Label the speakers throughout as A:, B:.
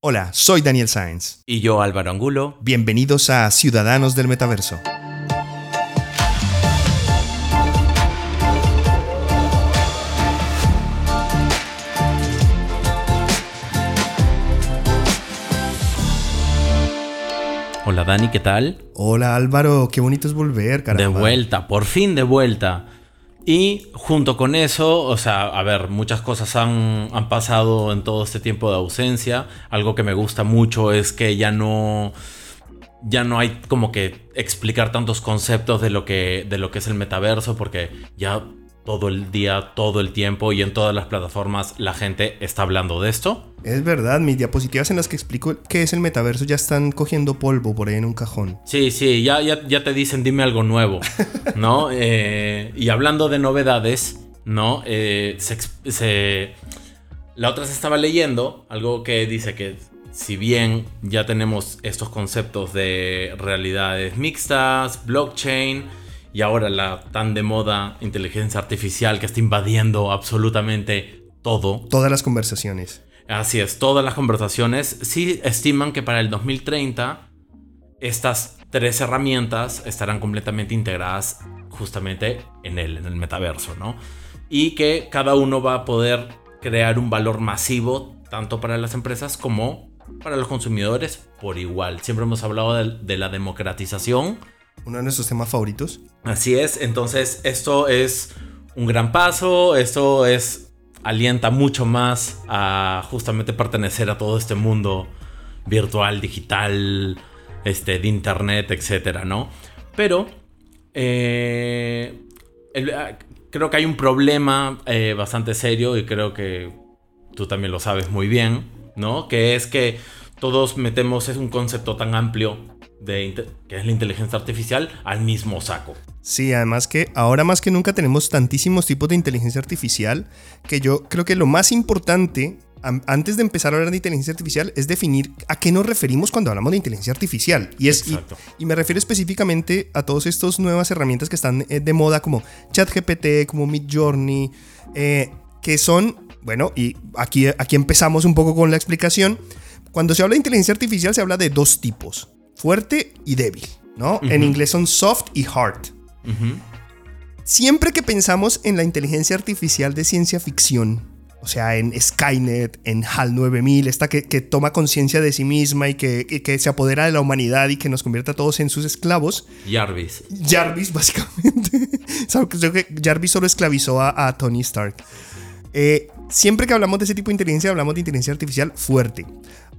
A: Hola, soy Daniel Sáenz.
B: Y yo Álvaro Angulo.
A: Bienvenidos a Ciudadanos del Metaverso.
B: Hola Dani, ¿qué tal?
A: Hola Álvaro, qué bonito es volver,
B: caramba. De vuelta, por fin de vuelta. Y junto con eso, o sea, a ver, muchas cosas han, han, pasado en todo este tiempo de ausencia. Algo que me gusta mucho es que ya no. Ya no hay como que explicar tantos conceptos de lo que, de lo que es el metaverso, porque ya todo el día, todo el tiempo y en todas las plataformas la gente está hablando de esto.
A: Es verdad, mis diapositivas en las que explico qué es el metaverso ya están cogiendo polvo por ahí en un cajón.
B: Sí, sí, ya, ya, te dicen dime algo nuevo, ¿no? Eh, y hablando de novedades, ¿no? Eh, la otra se estaba leyendo algo que dice que si bien ya tenemos estos conceptos de realidades mixtas, blockchain, y ahora la tan de moda inteligencia artificial que está invadiendo absolutamente todo.
A: Todas las conversaciones.
B: Así es, todas las conversaciones. Sí estiman que para el 2030 estas tres herramientas estarán completamente integradas justamente en el, en el metaverso, ¿no? Y que cada uno va a poder crear un valor masivo tanto para las empresas como para los consumidores por igual. Siempre hemos hablado de la democratización
A: uno de nuestros temas favoritos.
B: Así es, entonces esto es un gran paso, esto es alienta mucho más a justamente pertenecer a todo este mundo virtual, digital, este, de internet, etcétera, ¿no? Pero eh, ah, creo que hay un problema eh, bastante serio y creo que tú también lo sabes muy bien, ¿no? Que es que todos metemos es un concepto tan amplio de que es la inteligencia artificial al mismo saco.
A: Sí, además que ahora más que nunca tenemos tantísimos tipos de inteligencia artificial que yo creo que lo más importante antes de empezar a hablar de inteligencia artificial es definir a qué nos referimos cuando hablamos de inteligencia artificial. Y, es, y, me refiero específicamente a todas estas nuevas herramientas que están eh, de moda como ChatGPT, como Midjourney, eh, que son, bueno, y aquí, aquí empezamos un poco con la explicación. Cuando se habla de inteligencia artificial se habla de dos tipos fuerte y débil, ¿no? En inglés son soft y hard. Siempre que pensamos en la inteligencia artificial de ciencia ficción, o sea, en Skynet, en HAL 9000, esta que, toma conciencia de sí misma y que, se apodera de la humanidad y que nos convierte a todos en sus esclavos.
B: Jarvis.
A: Jarvis, básicamente. Jarvis solo esclavizó a, Tony Stark. Eh, siempre que hablamos de ese tipo de inteligencia, hablamos de inteligencia artificial fuerte.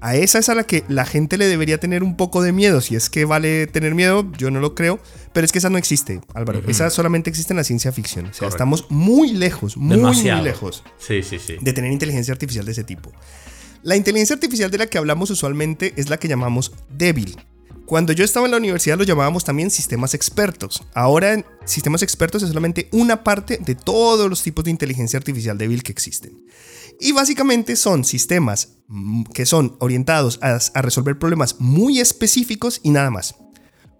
A: A esa es a la que la gente le debería tener un poco de miedo. Si es que vale tener miedo, yo no lo creo. Pero es que esa no existe, Álvaro. Esa solamente existe en la ciencia ficción. O sea, estamos muy lejos, muy, muy lejos
B: sí, sí, sí.
A: de tener inteligencia artificial de ese tipo. La inteligencia artificial de la que hablamos usualmente es la que llamamos débil. Cuando yo estaba en la universidad lo llamábamos también sistemas expertos. Ahora sistemas expertos es solamente una parte de todos los tipos de inteligencia artificial débil que existen. Y básicamente son sistemas mm, que son orientados a, resolver problemas muy específicos y nada más.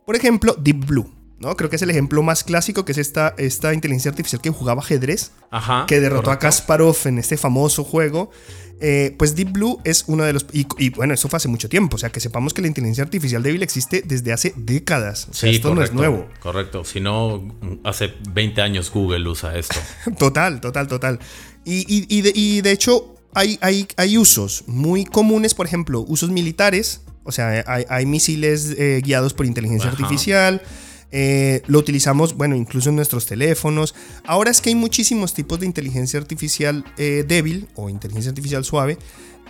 A: Por ejemplo, Deep Blue. ¿No? Creo que es el ejemplo más clásico, que es esta, esta inteligencia artificial que jugaba ajedrez, que derrotó a Kasparov en este famoso juego. Eh, pues Deep Blue es uno de los... Y, bueno, eso fue hace mucho tiempo, o sea, que sepamos que la inteligencia artificial débil existe desde hace décadas. O sea, esto no es nuevo.
B: Correcto, si no, hace 20 años Google usa esto.
A: total, total, total. Y, de, hecho hay, hay, hay, usos muy comunes, por ejemplo, usos militares, o sea, hay, misiles eh, guiados por inteligencia artificial. Eh, lo utilizamos, bueno, incluso en nuestros teléfonos. Ahora es que hay muchísimos tipos de inteligencia artificial eh, débil o inteligencia artificial suave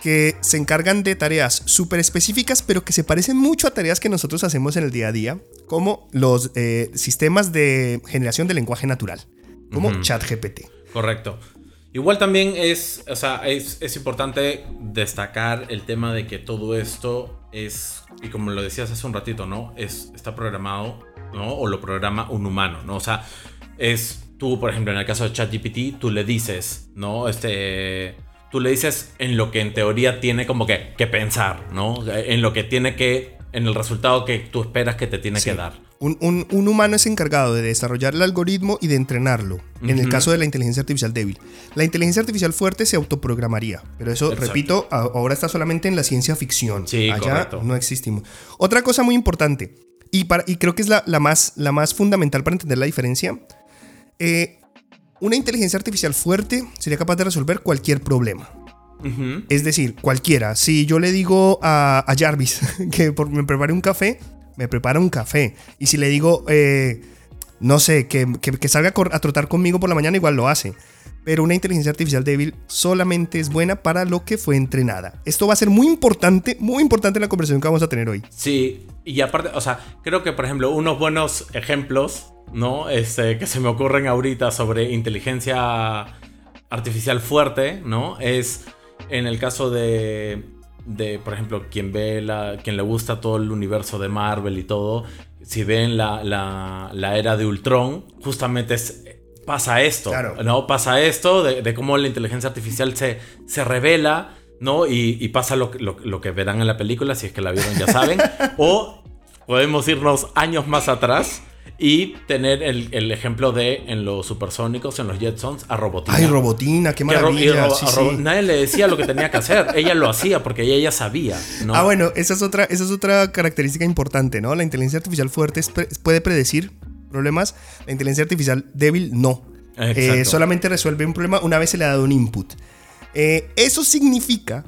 A: que se encargan de tareas súper específicas, pero que se parecen mucho a tareas que nosotros hacemos en el día a día, como los sistemas de generación de lenguaje natural, como ChatGPT.
B: Correcto. Igual también es, o sea, es, importante destacar el tema de que todo esto es, y como lo decías hace un ratito, ¿no? Es, está programado, ¿no? O lo programa un humano, ¿no? O sea, es tú, por ejemplo, en el caso de ChatGPT, tú le dices, ¿no? Este, tú le dices en lo que en teoría tiene como que, que pensar, ¿no? En lo que tiene que, en el resultado que tú esperas que te tiene que dar.
A: Un, un- un humano es encargado de desarrollar el algoritmo y de entrenarlo, en el caso de la inteligencia artificial débil. La inteligencia artificial fuerte se autoprogramaría, pero eso,
B: Exacto.
A: repito, ahora está solamente en la ciencia ficción.
B: Sí,
A: Allá
B: correcto.
A: no existimos. Otra cosa muy importante, y, para, y creo que es la, la más, la más fundamental para entender la diferencia, eh, una inteligencia artificial fuerte sería capaz de resolver cualquier problema. Es decir, cualquiera. Si yo le digo a, a Jarvis que por- me prepare un café, me prepara un café. Y si le digo, eh, no sé, que, que- que salga a trotar conmigo por la mañana, igual lo hace. Pero una inteligencia artificial débil solamente es buena para lo que fue entrenada. Esto va a ser muy importante, muy importante en la conversación que vamos a tener hoy.
B: Sí, y aparte, o sea, creo que por ejemplo, unos buenos ejemplos, ¿no? Este, que se me ocurren ahorita sobre inteligencia artificial fuerte, ¿no? Es en el caso de, de por ejemplo, quien ve la, quien le gusta todo el universo de Marvel y todo, si ven la, la, la era de Ultron, justamente es, pasa esto,
A: Claro.
B: ¿no? Pasa esto de, de cómo la inteligencia artificial se, se revela, ¿no? Y, y pasa lo, que- lo, lo que verán en la película, si es que la vieron ya saben. o podemos irnos años más atrás y tener el, el ejemplo de en los supersónicos, en los Jetsons, a Robotina.
A: Ay, Robotina, qué maravilla.
B: Ro-
A: sí, sí.
B: Nadie le decía lo que tenía que hacer. Ella lo hacía porque ella, sabía. ¿no?
A: Ah, bueno, esa es, otra, esa es otra característica importante, ¿no? La inteligencia artificial fuerte es pre- puede predecir problemas, la inteligencia artificial débil no. Eh, solamente resuelve un problema una vez se le ha dado un input. Eh, eso significa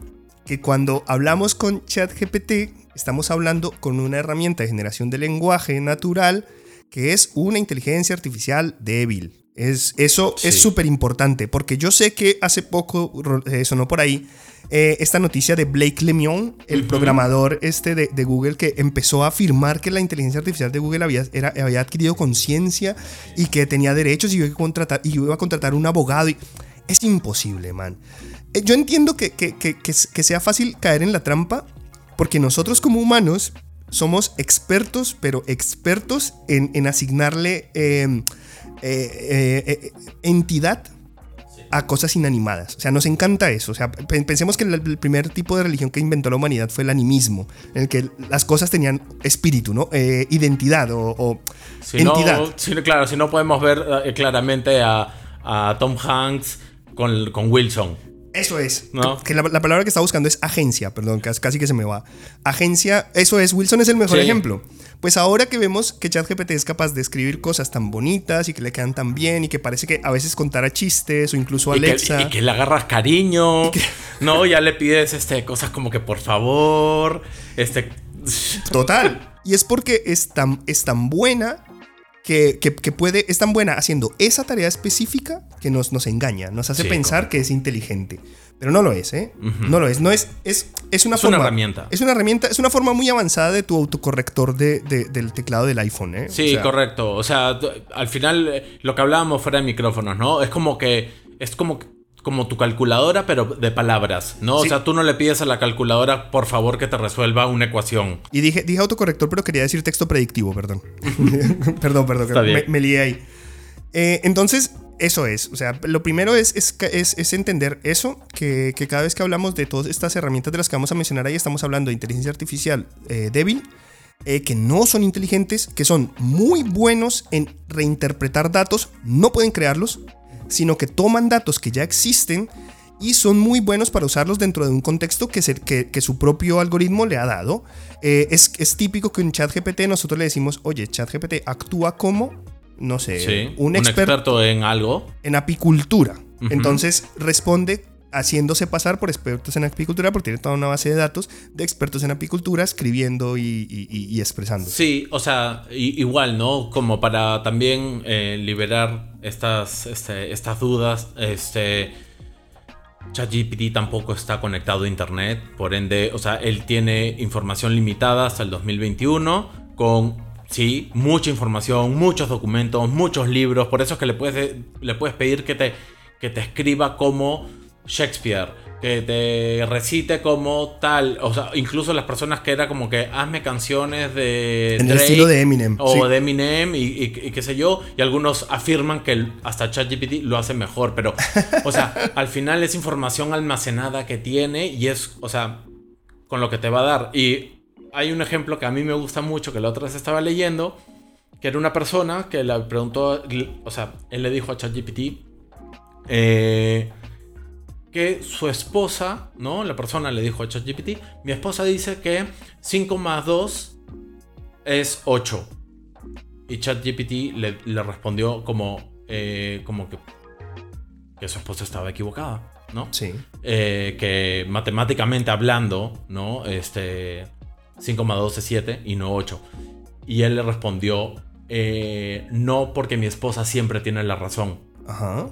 A: que cuando hablamos con ChatGPT, estamos hablando con una herramienta de generación de lenguaje natural que es una inteligencia artificial débil. Es, eso es súper importante porque yo sé que hace poco eh, sonó por ahí eh, esta noticia de Blake Lemoine, el programador este de, de Google, que empezó a afirmar que la inteligencia artificial de Google había, era- había adquirido conciencia y que tenía derechos y iba a contratar, y iba a contratar un abogado. Y es imposible, man. Eh, Yo entiendo que, que- que- que sea fácil caer en la trampa porque nosotros como humanos somos expertos, pero expertos en, en asignarle eh, eh, eh, eh, entidad a cosas inanimadas. O sea, nos encanta eso. O sea, pe- pensemos que el, primer tipo de religión que inventó la humanidad fue el animismo, en el que las cosas tenían espíritu, ¿no? Eh, identidad o, o
B: Si
A: entidad.
B: no, si claro, si no podemos ver claramente a, a Tom Hanks con, con Wilson.
A: Eso es.
B: ¿No?
A: Que la, la palabra que estaba buscando es agencia, perdón, casi, que se me va. Agencia, eso es, Wilson es el mejor
B: Sí.
A: ejemplo. Pues ahora que vemos que ChatGPT es capaz de escribir cosas tan bonitas y que le quedan tan bien y que parece que a veces contara chistes o incluso
B: Y que,
A: Alexa.
B: y que le agarras cariño. No, ya le pides este, cosas como que por favor. Este.
A: Total. Y es porque es tan, es tan buena que, que- que puede, es tan buena haciendo esa tarea específica que nos, nos engaña, nos hace
B: Sí,
A: pensar que es inteligente. Pero no lo es, ¿eh? No lo es. No es, es, es una
B: Es una herramienta.
A: Es una herramienta, es una forma muy avanzada de tu autocorrector de, de- del teclado del iPhone, ¿eh?
B: Sí,
A: O sea,
B: correcto. O sea, al final eh, lo que hablábamos fuera de micrófonos, ¿no? Es como que. Es como, como tu calculadora, pero de palabras, ¿no? O sea, tú no le pides a la calculadora, por favor, que te resuelva una ecuación.
A: Y dije, dije autocorrector, pero quería decir texto predictivo, perdón. perdón, perdón,
B: Está
A: me,
B: bien.
A: me lié ahí. Eh, entonces, eso es. O sea, lo primero es, es- es entender eso, que, que cada vez que hablamos de todas estas herramientas de las que vamos a mencionar ahí, estamos hablando de inteligencia artificial eh, débil, eh, que no son inteligentes, que son muy buenos en reinterpretar datos, no pueden crearlos, sino que toman datos que ya existen y son muy buenos para usarlos dentro de un contexto que, se- que- que su propio algoritmo le ha dado. Eh, es, es típico que en ChatGPT nosotros le decimos, oye, ChatGPT actúa como, no sé,
B: Sí.
A: un, experto
B: en algo.
A: en apicultura. Entonces responde haciéndose pasar por expertos en apicultura porque tiene toda una base de datos de expertos en apicultura escribiendo y, expresando.
B: Sí, o sea, igual, ¿no? Como para también eh, liberar estas, este, estas dudas, este... ChatGPT tampoco está conectado a internet, por ende, o sea, él tiene información limitada hasta el 2021 con, sí, mucha información, muchos documentos, muchos libros, por eso es que le puedes, le puedes pedir que te, que te escriba como Shakespeare, que te recite como tal, o sea, incluso las personas que era como que hazme canciones de
A: En el estilo de Eminem,
B: o
A: sí.
B: de Eminem y, y- y qué sé yo, y algunos afirman que hasta ChatGPT lo hace mejor, pero, o sea, al final es información almacenada que tiene y es, o sea, con lo que te va a dar. Y hay un ejemplo que a mí me gusta mucho, que la otra vez estaba leyendo, que era una persona que le preguntó, o sea, él le dijo a ChatGPT eh, que su esposa, ¿no? La persona le dijo a ChatGPT, mi esposa dice que 5 más 2 es 8. Y ChatGPT le, le respondió como, eh, como que, que su esposa estaba equivocada, ¿no?
A: Sí.
B: Eh, que matemáticamente hablando, ¿no? Este, 5 más 2 es 7 y no 8. Y él le respondió, eh, no porque mi esposa siempre tiene la razón.
A: Ajá.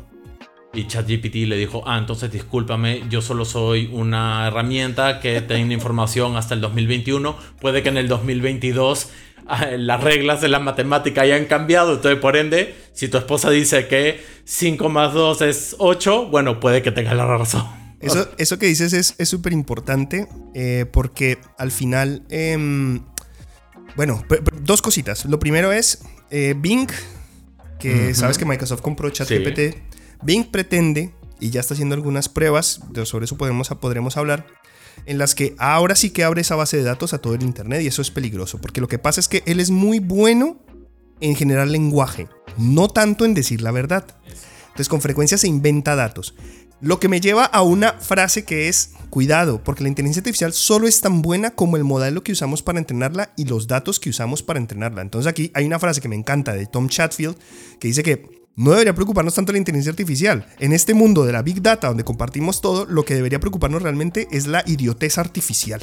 B: Y ChatGPT le dijo, ah, entonces discúlpame, yo solo soy una herramienta que tiene información hasta el 2021. Puede que en el 2022 ah, las reglas de la matemática hayan cambiado. Entonces, por ende, si tu esposa dice que 5 más 2 es 8, bueno, puede que tenga la razón.
A: Eso, eso que dices es súper importante eh, porque al final, em, bueno, dos cositas. Lo primero es eh, Bing, que sabes que Microsoft compró ChatGPT. Bing pretende, y ya está haciendo algunas pruebas, sobre eso podremos hablar, en las que ahora sí que abre esa base de datos a todo el Internet y eso es peligroso, porque lo que pasa es que él es muy bueno en generar lenguaje, no tanto en decir la verdad. Entonces con frecuencia se inventa datos. Lo que me lleva a una frase que es, cuidado, porque la inteligencia artificial solo es tan buena como el modelo que usamos para entrenarla y los datos que usamos para entrenarla. Entonces aquí hay una frase que me encanta de Tom Chatfield que dice que no debería preocuparnos tanto la inteligencia artificial. En este mundo de la Big Data, donde compartimos todo, lo que debería preocuparnos realmente es la idiotez artificial.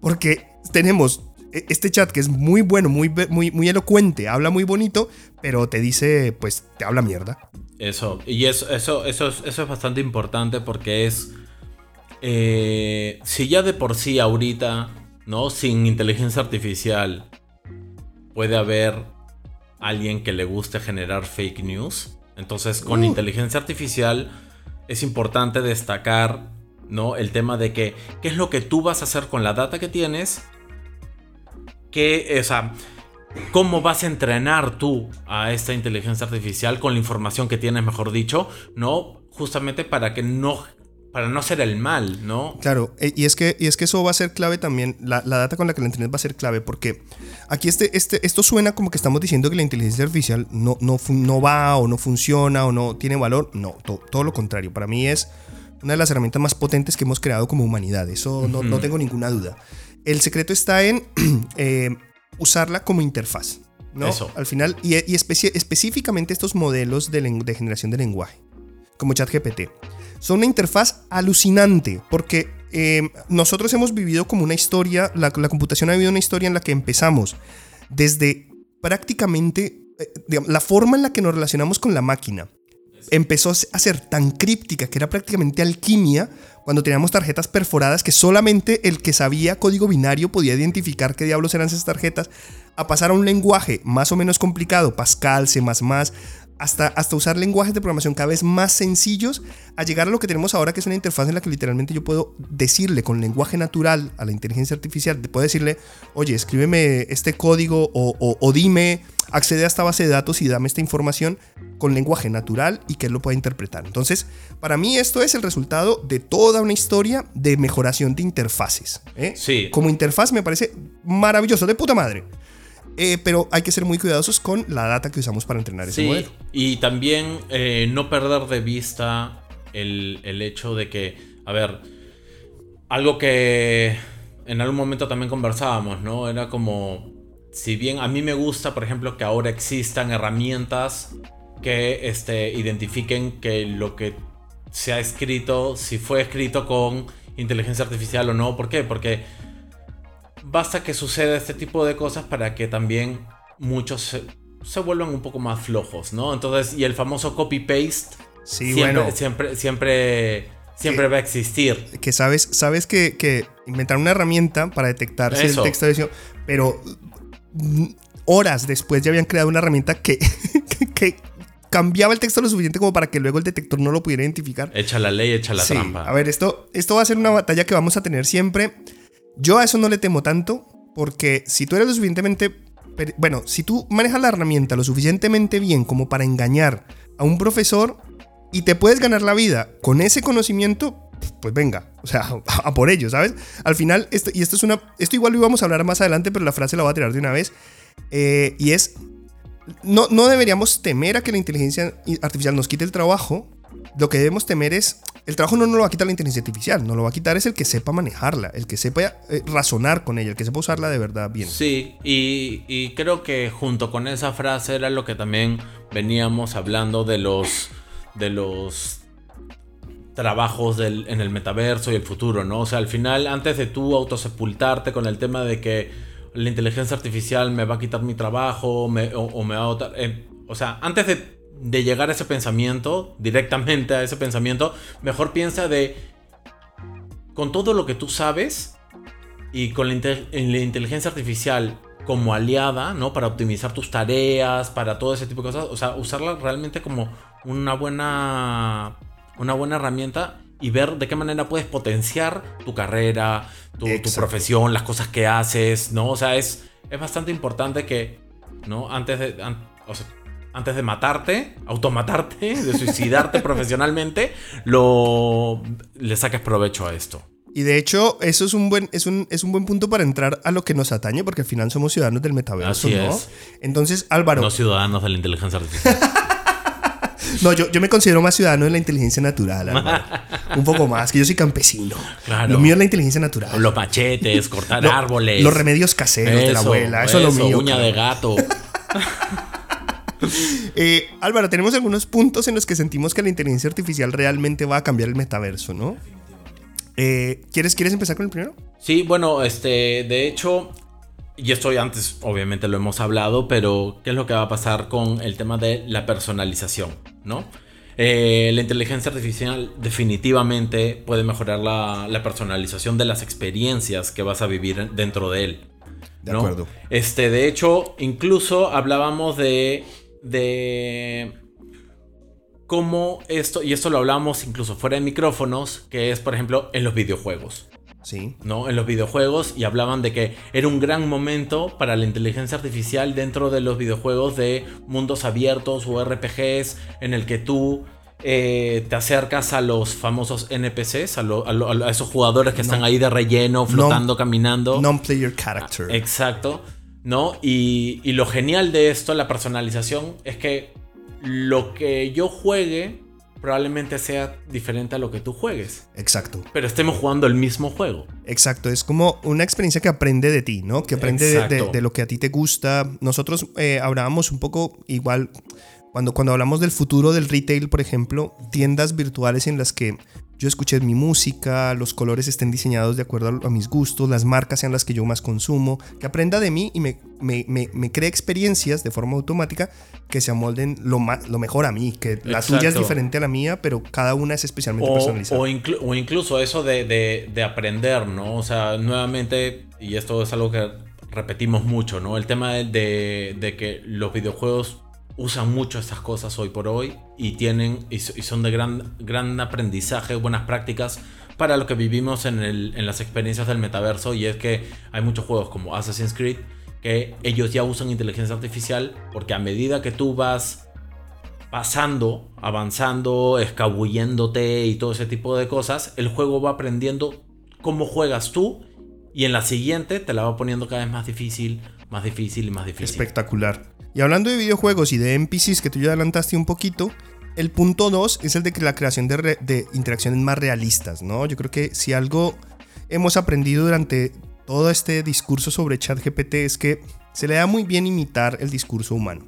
A: Porque tenemos e, este chat que es muy bueno, muy, muy, muy elocuente, habla muy bonito, pero te dice, pues, te habla mierda.
B: Eso, y eso, eso, eso, es, eso es bastante importante porque es. Eh, si ya de por sí ahorita, ¿no? Sin inteligencia artificial puede haber alguien que le guste generar fake news. Entonces, con uh. inteligencia artificial es importante destacar, ¿no? El tema de que, ¿qué es lo que tú vas a hacer con la data que tienes? ¿Qué, o sea, cómo vas a entrenar tú a esta inteligencia artificial con la información que tienes, mejor dicho, ¿no? Justamente para que no para no hacer el mal, ¿no?
A: Claro, eh, y es que, y es que eso va a ser clave también, la, data con la que la internet va a ser clave, porque aquí este, este, esto suena como que estamos diciendo que la inteligencia artificial no, no, no va o no funciona o no tiene valor. No, todo lo contrario. Para mí es una de las herramientas más potentes que hemos creado como humanidad, eso no, no tengo ninguna duda. El secreto está en eh, usarla como interfaz. ¿no? Eso. Al final, y, específicamente estos modelos de, de, generación de lenguaje, como ChatGPT, son una interfaz alucinante, porque eh, nosotros hemos vivido como una historia, la, computación ha vivido una historia en la que empezamos desde prácticamente eh, la forma en la que nos relacionamos con la máquina. Empezó a ser tan críptica que era prácticamente alquimia cuando teníamos tarjetas perforadas que solamente el que sabía código binario podía identificar qué diablos eran esas tarjetas, a pasar a un lenguaje más o menos complicado, Pascal, C++, hasta, hasta usar lenguajes de programación cada vez más sencillos, a llegar a lo que tenemos ahora, que es una interfaz en la que literalmente yo puedo decirle con lenguaje natural a la inteligencia artificial, puedo decirle, oye, escríbeme este código o, o dime accede a esta base de datos y dame esta información con lenguaje natural y que él lo pueda interpretar. Entonces, para mí esto es el resultado de toda una historia de mejoración de interfaces. ¿eh?
B: Sí.
A: Como interfaz me parece maravilloso, de puta madre. Eh, pero hay que ser muy cuidadosos con la data que usamos para entrenar ese modelo.
B: Y también eh, no perder de vista el, el hecho de que, a ver, algo que en algún momento también conversábamos, ¿no? Era como si bien a mí me gusta, por ejemplo, que ahora existan herramientas que este, identifiquen que lo que se ha escrito, si fue escrito con inteligencia artificial o no. ¿Por qué? Porque basta que suceda este tipo de cosas para que también muchos se, vuelvan un poco más flojos, ¿no? Entonces, y el famoso copy-paste
A: sí,
B: siempre,
A: bueno.
B: siempre, siempre, siempre va a existir.
A: Que sabes, sabes que, que inventar una herramienta para detectar si el texto de pero horas después ya habían creado una herramienta que, que, cambiaba el texto lo suficiente como para que luego el detector no lo pudiera identificar.
B: Echa la ley, echa la trampa.
A: A ver, esto, esto va a ser una batalla que vamos a tener siempre. Yo a eso no le temo tanto, porque si tú eres lo suficientemente... Bueno, si tú manejas la herramienta lo suficientemente bien como para engañar a un profesor y te puedes ganar la vida con ese conocimiento, pues venga, o sea, a por ello, ¿sabes? Al final, esto, y esto es una. Esto igual lo íbamos a hablar más adelante, pero la frase la voy a tirar de una vez. Eh, y es: no, no deberíamos temer a que la inteligencia artificial nos quite el trabajo. Lo que debemos temer es, el trabajo no nos lo va a quitar la inteligencia artificial, no lo va a quitar es el que sepa manejarla, el que sepa eh, razonar con ella, el que sepa usarla de verdad bien.
B: Sí, y, y creo que junto con esa frase era lo que también veníamos hablando de los, de los trabajos del, en el metaverso y el futuro, ¿no? O sea, al final, antes de tú autosepultarte con el tema de que la inteligencia artificial me va a quitar mi trabajo o, me va a... Eh, o sea, antes de, de, llegar a ese pensamiento, directamente a ese pensamiento, mejor piensa de... Con todo lo que tú sabes y con la, la inteligencia artificial como aliada, ¿no? Para optimizar tus tareas, para todo ese tipo de cosas. O sea, usarla realmente como una buena una buena herramienta y ver de qué manera puedes potenciar tu carrera, tu, profesión, las cosas que haces, ¿no? O sea, es, es bastante importante que, ¿no? Antes de, antes de matarte, automatarte, de suicidarte profesionalmente, lo, le saques provecho a esto.
A: Y de hecho, eso es un buen, es un, es un buen punto para entrar a lo que nos atañe, porque al final somos ciudadanos del metaverso, Así ¿no? Es. Entonces, Álvaro.
B: No ciudadanos de la inteligencia artificial.
A: No, yo, yo me considero más ciudadano de la inteligencia natural. Un poco más, que yo soy campesino. Lo mío es la inteligencia natural.
B: Los machetes, cortar árboles.
A: Los remedios caseros de la abuela. Eso, es lo mío.
B: Uña de gato.
A: Eh, Álvaro, tenemos algunos puntos en los que sentimos que la inteligencia artificial realmente va a cambiar el metaverso, ¿no? Eh, ¿quieres, ¿Quieres empezar con el primero?
B: Sí, bueno, este, de hecho, y esto antes obviamente lo hemos hablado, pero ¿qué es lo que va a pasar con el tema de la personalización? ¿no? Eh, la inteligencia artificial definitivamente puede mejorar la, personalización de las experiencias que vas a vivir dentro de él. De acuerdo. Este, de hecho, incluso hablábamos de, de cómo esto, y esto lo hablamos incluso fuera de micrófonos, que es, por ejemplo, en los videojuegos.
A: Sí.
B: ¿no? En los videojuegos y hablaban de que era un gran momento para la inteligencia artificial dentro de los videojuegos de mundos abiertos o RPGs en el que tú eh, te acercas a los famosos NPCs, a, esos jugadores que están ahí de relleno, flotando, caminando.
A: Non-player character.
B: Exacto. ¿No? Y, y lo genial de esto, la personalización, es que lo que yo juegue probablemente sea diferente a lo que tú juegues.
A: Exacto.
B: Pero estemos jugando el mismo juego.
A: Exacto, es como una experiencia que aprende de ti, ¿no? Que aprende de, lo que a ti te gusta. Nosotros eh, hablábamos un poco igual cuando, cuando hablamos del futuro del retail, por ejemplo, tiendas virtuales en las que yo escuché mi música, los colores estén diseñados de acuerdo a, mis gustos, las marcas sean las que yo más consumo, que aprenda de mí y me, me, me, cree experiencias de forma automática que se amolden lo, lo mejor a mí, que la tuya es diferente a la mía, pero cada una es especialmente personalizada.
B: O, o incluso eso de, de, de, aprender, ¿no? O sea, nuevamente, y esto es algo que repetimos mucho, ¿no? El tema de, de que los videojuegos usan mucho estas cosas hoy por hoy y tienen y son de gran, gran aprendizaje, buenas prácticas para lo que vivimos en, el, en las experiencias del metaverso y es que hay muchos juegos como Assassin's Creed que ellos ya usan inteligencia artificial porque a medida que tú vas pasando, avanzando, escabulléndote y todo ese tipo de cosas, el juego va aprendiendo cómo juegas tú y en la siguiente te la va poniendo cada vez más difícil, más difícil y más difícil.
A: Espectacular. Y hablando de videojuegos y de NPCs que tú ya adelantaste un poquito, el punto 2 es el de la creación de, interacciones más realistas, ¿no? Yo creo que si algo hemos aprendido durante todo este discurso sobre ChatGPT es que se le da muy bien imitar el discurso humano.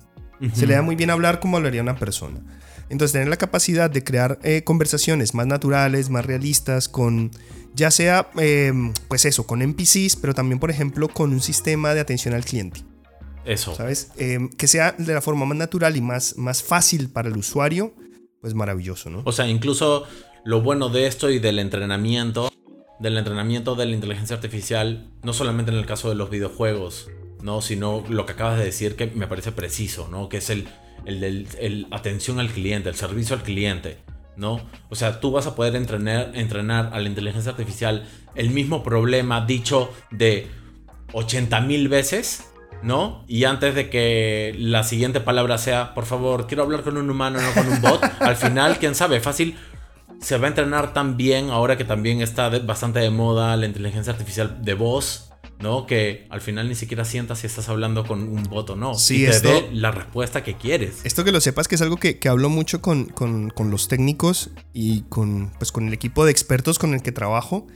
A: Se le da muy bien hablar como hablaría una persona. Entonces, tener la capacidad de crear eh, conversaciones más naturales, más realistas, con ya sea, em, pues eso, con NPCs, pero también, por ejemplo, con un sistema de atención al cliente.
B: Eso.
A: ¿Sabes? Em, que sea de la forma más natural y más, más fácil para el usuario, pues maravilloso, ¿no?
B: O sea, incluso lo bueno de esto y del entrenamiento, del entrenamiento de la inteligencia artificial, no solamente en el caso de los videojuegos, ¿no? Sino lo que acabas de decir que me parece preciso, ¿no? Que es el, el, el, atención al cliente, el servicio al cliente. ¿no? O sea, tú vas a poder entrenar, entrenar a la inteligencia artificial el mismo problema dicho de 80 mil veces ¿no? Y antes de que la siguiente palabra sea, por favor, quiero hablar con un humano, no con un bot, al final, quién sabe, fácil se va a entrenar tan bien ahora que también está bastante de moda la inteligencia artificial de voz, ¿no? Que al final ni siquiera sientas si estás hablando con un bot o no.
A: Sí,
B: y te
A: esto-
B: dé la respuesta que quieres.
A: Esto que lo sepas que es algo que, que hablo mucho con, con- con los técnicos y con, pues, con el equipo de expertos con el que trabajo.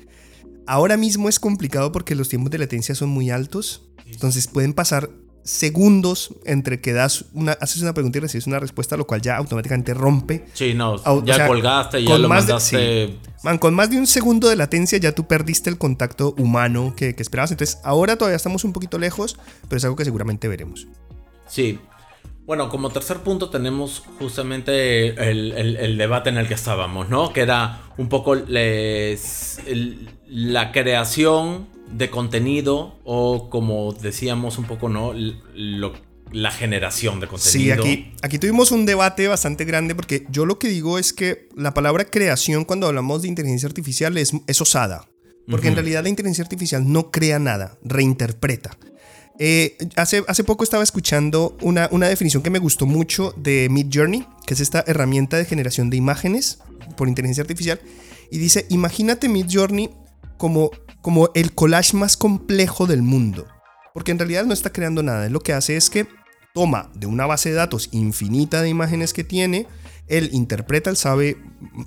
A: Ahora mismo es complicado porque los tiempos de latencia son muy altos. Entonces pueden pasar segundos entre que das una, haces una pregunta y recibes una respuesta, lo cual ya automáticamente rompe.
B: Sí, no, ya
A: o sea,
B: colgaste, ya lo
A: más de-
B: mandaste.
A: Man, con más de un segundo de latencia ya tú perdiste el contacto humano que, que esperabas. Entonces ahora todavía estamos un poquito lejos, pero es algo que seguramente veremos.
B: Sí. Bueno, como tercer punto tenemos justamente el, el- el debate en el que estábamos, ¿no? Que era un poco les- el- la creación de contenido o como decíamos un poco, ¿no? Lo- la generación de
A: Sí,
B: contenido.
A: aquí, aquí tuvimos un debate bastante grande porque yo lo que digo es que la palabra creación cuando hablamos de inteligencia artificial es, es osada. Porque en realidad la inteligencia artificial no crea nada, reinterpreta. Eh, hace, hace poco estaba escuchando una, una definición que me gustó mucho de Mid Journey, que es esta herramienta de generación de imágenes por inteligencia artificial. Y dice, imagínate Mid Journey como, como el collage más complejo del mundo. Porque en realidad no está creando nada. Él lo que hace es que toma de una base de datos infinita de imágenes que tiene, él interpreta, él sabe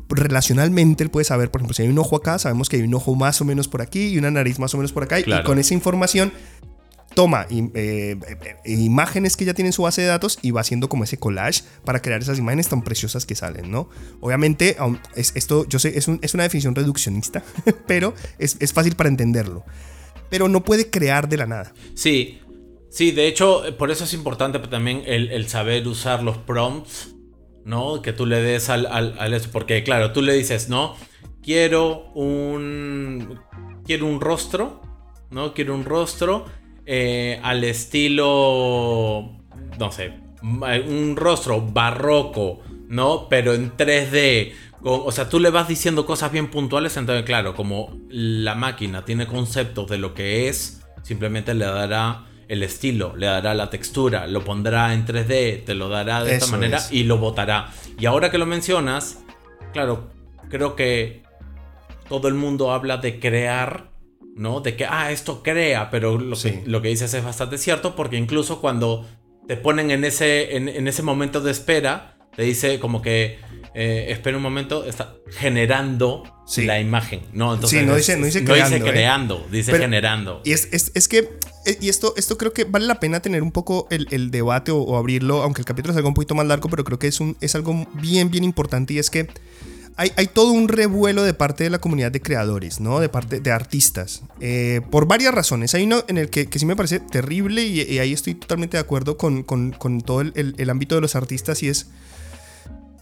A: relacionalmente, él puede saber, por ejemplo, si hay un ojo acá, sabemos que hay un ojo más o menos por aquí y una nariz más o menos por acá. Y con esa información toma eh, eh, imágenes que ya tiene en su base de datos y va haciendo como ese collage para crear esas imágenes tan preciosas que salen, ¿no? Obviamente, es, esto, yo sé, es, es una definición reduccionista, pero es, es fácil para entenderlo. Pero no puede crear de la nada.
B: Sí, sí, de hecho, por eso es importante también el, el saber usar los prompts, ¿no? Que tú le des al, al, al eso, porque claro, tú le dices, ¿no? Quiero un, quiero un rostro, ¿no? Quiero un rostro eh, al estilo, no sé, un rostro barroco, ¿no? Pero en 3D. con- O sea, tú le vas diciendo cosas bien puntuales, entonces claro, como la máquina tiene conceptos de lo que es, simplemente le dará el estilo, le dará la textura, lo pondrá en 3D, te lo dará de esta manera
A: es.
B: y lo botará. Y ahora que lo mencionas, claro, creo que todo el mundo habla de crear, ¿no? De que, ah, esto crea, pero lo,
A: Sí.
B: que, lo que dices es bastante cierto, porque incluso cuando te ponen en ese, en, en ese momento de espera, te dice como que, eh, espera un momento, está generando
A: Sí.
B: la imagen, ¿no? Entonces,
A: Sí, no dice- no dice
B: no dice
A: creando, ¿eh?
B: dice
A: Pero-
B: generando.
A: Y es, es- es que, eh, y esto, esto creo que vale la pena tener un poco el, el debate o, o abrirlo, aunque el capítulo es algo un poquito más largo, pero creo que es, un, es algo bien, bien importante y es que hay, hay todo un revuelo de parte de la comunidad de creadores, ¿no? De parte de artistas, eh, por varias razones. Hay uno en el que, que sí me parece terrible y, y ahí estoy totalmente de acuerdo con, con- con todo el, el- el ámbito de los artistas y es...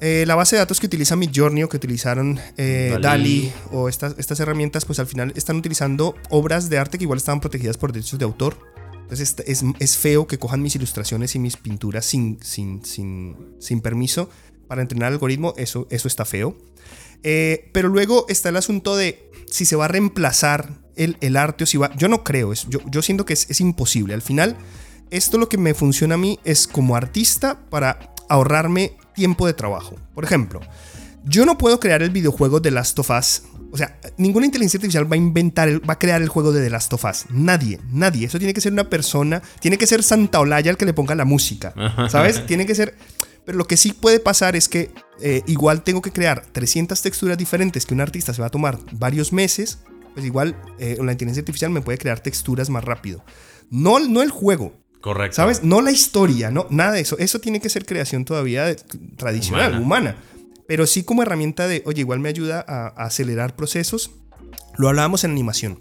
A: eh, la base de datos que utiliza Midjourney o que utilizaron eh. Dali o estas, estas herramientas, pues al final están utilizando obras de arte que igual estaban protegidas por derechos de autor. Entonces es, es- es feo que cojan mis ilustraciones y mis pinturas sin, sin, sin, sin permiso para entrenar el algoritmo. Eso, eso está feo. Eh, pero luego está el asunto de si se va a reemplazar el, el arte o si va... Yo no creo, es, yo, yo siento que es, es imposible. Al final, esto lo que me funciona a mí es como artista para ahorrarme tiempo de trabajo. Por ejemplo, yo no puedo crear el videojuego de Last of Us. O sea, ninguna inteligencia artificial va a inventar, el- va a crear el juego de The Last of Us. Nadie, nadie. Eso tiene que ser una persona, tiene que ser Santa Olaya el que le ponga la música. ¿Sabes? Tiene que ser... Pero lo que sí puede pasar es que eh, igual tengo que crear 300 texturas diferentes que un artista se va a tomar varios meses. Pues igual eh, la inteligencia artificial me puede crear texturas más rápido. No, no el juego,
B: Correcto.
A: ¿Sabes? No la historia, no, nada de eso. Eso tiene que ser creación todavía de- tradicional,
B: Humana.
A: humana. Pero sí como herramienta de, oye, igual me ayuda a, a acelerar procesos. Lo hablábamos en animación.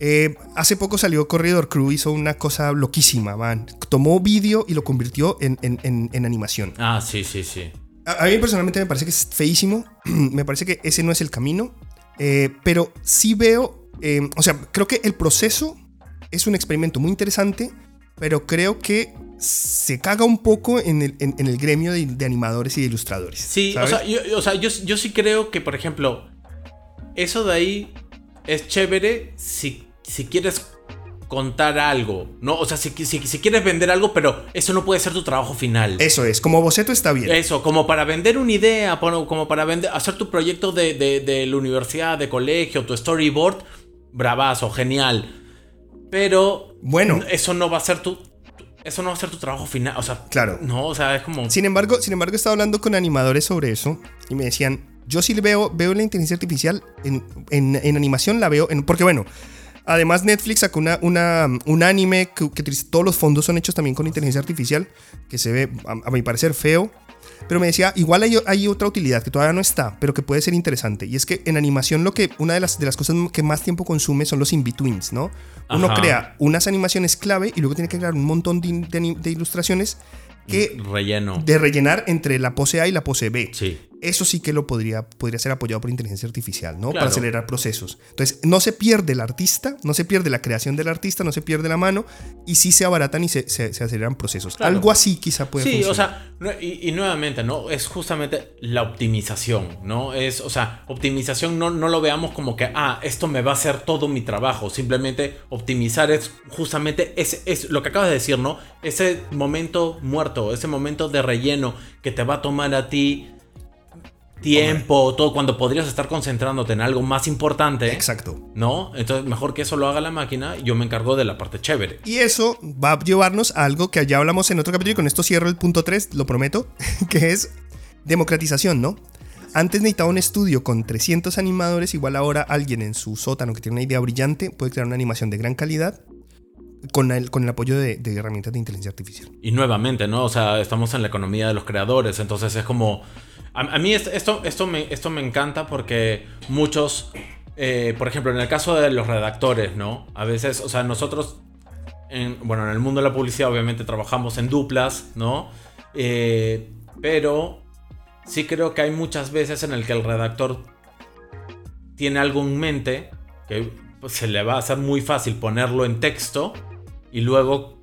A: Eh, hace poco salió Corridor Crew, hizo una cosa loquísima, man. Tomó vídeo y lo convirtió en, en- en- en animación.
B: Ah, sí, sí, sí.
A: A, a mí personalmente me parece que es feísimo. me parece que ese no es el camino. Eh, pero sí veo, eh, o sea, creo que el proceso es un experimento muy interesante, pero creo que se caga un poco en el, en- en el gremio de, de animadores y de ilustradores.
B: Sí, o sea, yo, o sea, yo, yo sí creo que, por ejemplo, eso de ahí es chévere si, si quieres contar algo, ¿no? O sea, si, si, si quieres vender algo, pero eso no puede ser tu trabajo final.
A: Eso es, como boceto está bien.
B: Eso, como para vender una idea, como para vender, hacer tu proyecto de, de- de la universidad, de colegio, tu storyboard, bravazo, genial. Pero
A: Bueno.
B: eso no va a ser tu eso no va a ser tu trabajo final, o sea,
A: Claro.
B: no, o sea, es como
A: Sin embargo, sin embargo, estaba hablando con animadores sobre eso y me decían, yo sí veo, veo la inteligencia artificial en, en- en animación, la veo, en, porque bueno, además Netflix sacó una, una- un anime que, que todos los fondos son hechos también con inteligencia artificial, que se ve, a, a mi parecer, feo. Pero me decía, igual hay, hay otra utilidad que todavía no está, pero que puede ser interesante. Y es que en animación lo que, una de las, de las cosas que más tiempo consume son los in-betweens, ¿no? Uno
B: Ajá.
A: crea unas animaciones clave y luego tiene que crear un montón de, de ani- de ilustraciones que
B: relleno.
A: de rellenar entre la pose A y la pose B.
B: Sí.
A: Eso sí que lo podría, podría ser apoyado por inteligencia artificial, ¿no? Para
B: Claro.
A: acelerar procesos. Entonces, no se pierde el artista, no se pierde la creación del artista, no se pierde la mano y sí se abaratan y se, se- se aceleran procesos.
B: Claro.
A: Algo así quizá puede
B: Sí, o
A: funcionar.
B: sea, no- y, y nuevamente, ¿no? Es justamente la optimización, ¿no? Es, o sea, optimización no, no lo veamos como que, ah, esto me va a hacer todo mi trabajo. Simplemente optimizar es justamente ese, es lo que acabas de decir, ¿no? Ese momento muerto, ese momento de relleno que te va a tomar a ti tiempo, todo, cuando podrías estar concentrándote en algo más importante.
A: Exacto.
B: ¿No? Entonces, mejor que eso lo haga la máquina, yo me encargo de la parte chévere.
A: Y eso va a llevarnos a algo que ya hablamos en otro capítulo y con esto cierro el punto 3, lo prometo, que es democratización, ¿no? Antes necesitaba un estudio con 300 animadores, igual ahora alguien en su sótano que tiene una idea brillante puede crear una animación de gran calidad con el, con el apoyo de, de herramientas de inteligencia artificial.
B: Y nuevamente, ¿no? O sea, estamos en la economía de los creadores, entonces es como... A, mí est- esto, esto, me, esto me encanta porque muchos, eh, por ejemplo, en el caso de los redactores, ¿no? A veces, o sea, nosotros, en, bueno, en el mundo de la publicidad obviamente trabajamos en duplas, ¿no? Eh, pero sí creo que hay muchas veces en el que el redactor tiene algo en mente que pues, se le va a hacer muy fácil ponerlo en texto y luego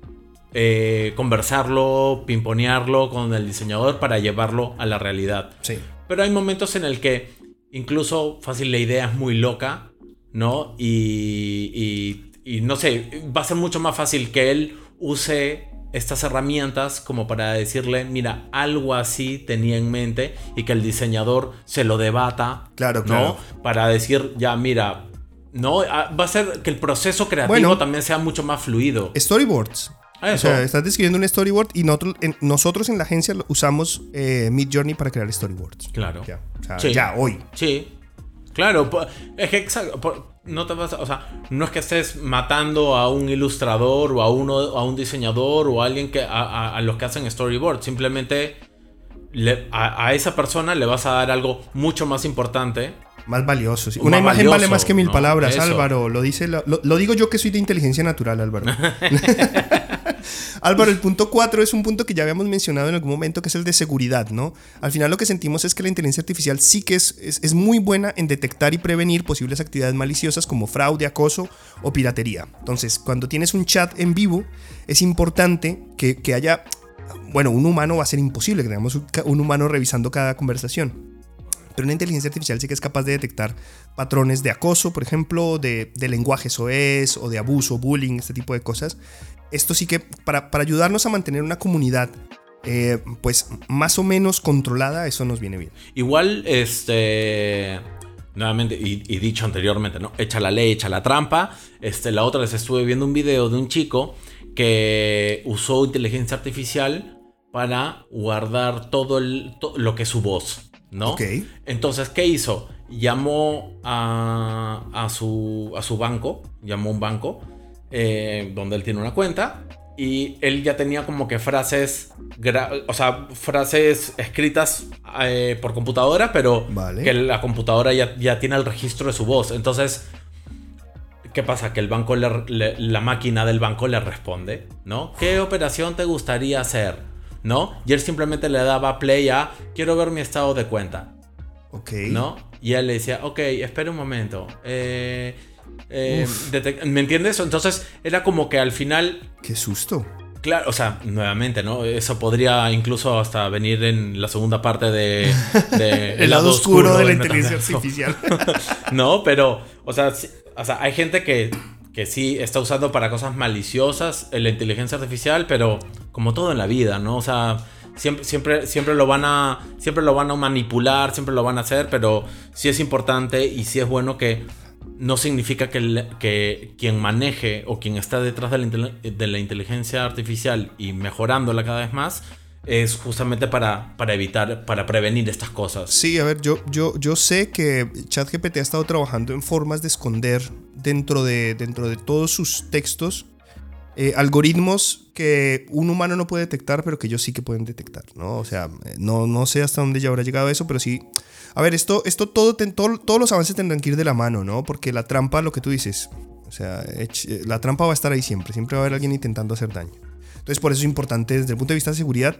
B: eh, conversarlo, pimponearlo con el diseñador para llevarlo a la realidad.
A: Sí.
B: Pero hay momentos en el que incluso fácil la idea es muy loca, ¿no? Y, y- y no sé, va a ser mucho más fácil que él use estas herramientas como para decirle, mira, algo así tenía en mente y que el diseñador se lo debata,
A: Claro,
B: ¿no?
A: claro.
B: Para decir, ya, mira, no, Ah, va a ser que el proceso creativo
A: Bueno.
B: también sea mucho más fluido.
A: Storyboards.
B: Eso.
A: O sea, estás describiendo un storyboard y nosotros en, nosotros en la agencia usamos eh, Mid Journey para crear storyboards.
B: Claro.
A: Ya, o sea,
B: Sí.
A: ya hoy.
B: Sí. Claro, es que exacto, no te vas a- o sea, no es que estés matando a un ilustrador o a uno a un diseñador o a alguien que a, a- a los que hacen storyboard, simplemente le- a, a esa persona le vas a dar algo mucho más importante.
A: Más valioso. sí.
B: Más
A: Una imagen vale más que mil
B: ¿no?
A: palabras,
B: Eso.
A: Álvaro. Lo dice la- lo, lo digo yo que soy de inteligencia natural, Álvaro. Álvaro, el punto 4 es un punto que ya habíamos mencionado en algún momento, que es el de seguridad, ¿no? Al final lo que sentimos es que la inteligencia artificial sí que es, es, muy buena en detectar y prevenir posibles actividades maliciosas como fraude, acoso o piratería. Entonces, cuando tienes un chat en vivo, es importante que, que haya... Bueno, un humano va a ser imposible que tengamos un humano revisando cada conversación. Pero una inteligencia artificial sí que es capaz de detectar patrones de acoso, por ejemplo, de, de lenguaje soez o de abuso, bullying, este tipo de cosas. Esto sí que para, para ayudarnos a mantener una comunidad eh, pues más o menos controlada, eso nos viene bien.
B: Igual, este. Nuevamente, y, dicho anteriormente, ¿no? Echa la ley, echa la trampa. Este, la otra vez estuve viendo un video de un chico que usó inteligencia artificial para guardar todo lo que es su voz, ¿no?
A: Ok.
B: Entonces, ¿qué hizo? Llamó a, a, su, a su banco, llamó a un banco eh, donde él tiene una cuenta y él ya tenía como que frases, o sea, frases escritas eh, por computadora, pero
A: Vale.
B: que la computadora ya, ya tiene el registro de su voz. Entonces, ¿qué pasa? Que el banco, le- le- la máquina del banco le responde, ¿no? ¿Qué operación te gustaría hacer? ¿No? Y él simplemente le daba play a, quiero ver mi estado de cuenta.
A: Ok.
B: ¿no? Y él le decía, ok, espera un momento. eh, eh, ¿Me entiendes? Entonces era como que al final,
A: Qué susto.
B: claro, o sea, nuevamente, ¿no? Eso podría incluso hasta venir en la segunda parte de... de
A: El, lado, oscuro, de la inteligencia artificial.
B: no, pero, o sea, sí- o sea, hay gente que, que sí está usando para cosas maliciosas eh, la inteligencia artificial, pero como todo en la vida, ¿no? O sea, siempre, siempre, siempre lo van a, siempre lo van a manipular, siempre lo van a hacer, pero sí es importante y sí es bueno que no significa que, que, quien maneje o quien está detrás de la, de la, inteligencia artificial y mejorándola cada vez más es justamente para, para evitar, para prevenir estas cosas.
A: Sí, a ver, yo, yo, yo sé que ChatGPT ha estado trabajando en formas de esconder dentro de, dentro de todos sus textos eh, algoritmos que un humano no puede detectar, pero que ellos sí que pueden detectar, ¿no? O sea, eh, no, no sé hasta dónde ya habrá llegado eso, pero sí. A ver, esto, esto todo, todos los avances tendrán que ir de la mano, ¿no? Porque la trampa, lo que tú dices, o sea, eh, la trampa va a estar ahí siempre, siempre va a haber alguien intentando hacer daño. Entonces, por eso es importante, desde el punto de vista de seguridad,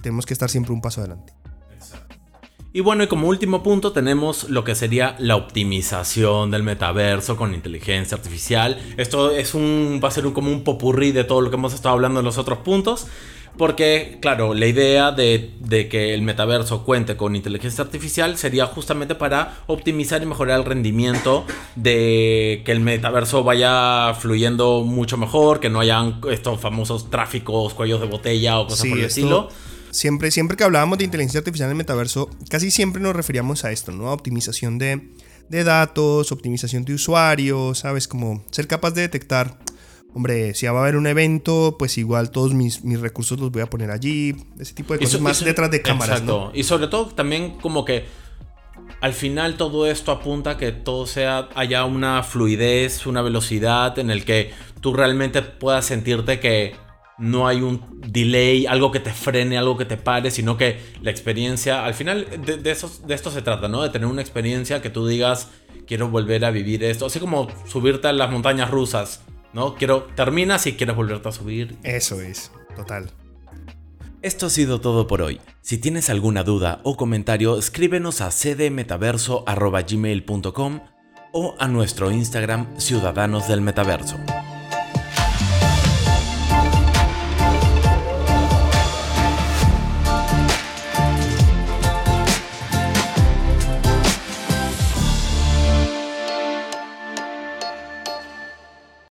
A: tenemos que estar siempre un paso adelante.
B: Y bueno, y como último punto tenemos lo que sería la optimización del metaverso con inteligencia artificial. Esto es un, va a ser un, como un popurrí de todo lo que hemos estado hablando en los otros puntos. Porque, claro, la idea de, de, que el metaverso cuente con inteligencia artificial sería justamente para optimizar y mejorar el rendimiento de que el metaverso vaya fluyendo mucho mejor, que no hayan estos famosos tráficos, cuellos de botella o cosas por el estilo.
A: Siempre, siempre que hablábamos de inteligencia artificial en el metaverso, casi siempre nos referíamos a esto, ¿no? A optimización de, de datos, optimización de usuarios, ¿sabes? Como ser capaz de detectar, hombre, si va a haber un evento, pues igual todos mis, mis recursos los voy a poner allí, ese tipo de cosas más detrás de cámaras. Exacto.
B: Y sobre todo también como que al final todo esto apunta a que todo sea, haya una fluidez, una velocidad en el que tú realmente puedas sentirte que no hay un delay, algo que te frene, algo que te pare, sino que la experiencia, al final de, de esto se trata, ¿no? De tener una experiencia que tú digas, quiero volver a vivir esto, así como subirte a las montañas rusas, ¿no? Quiero, terminas y quieres volverte a subir.
A: Eso es, total.
C: Esto ha sido todo por hoy. Si tienes alguna duda o comentario, escríbenos a cdmetaverso.gmail.com o a nuestro Instagram Ciudadanos del Metaverso.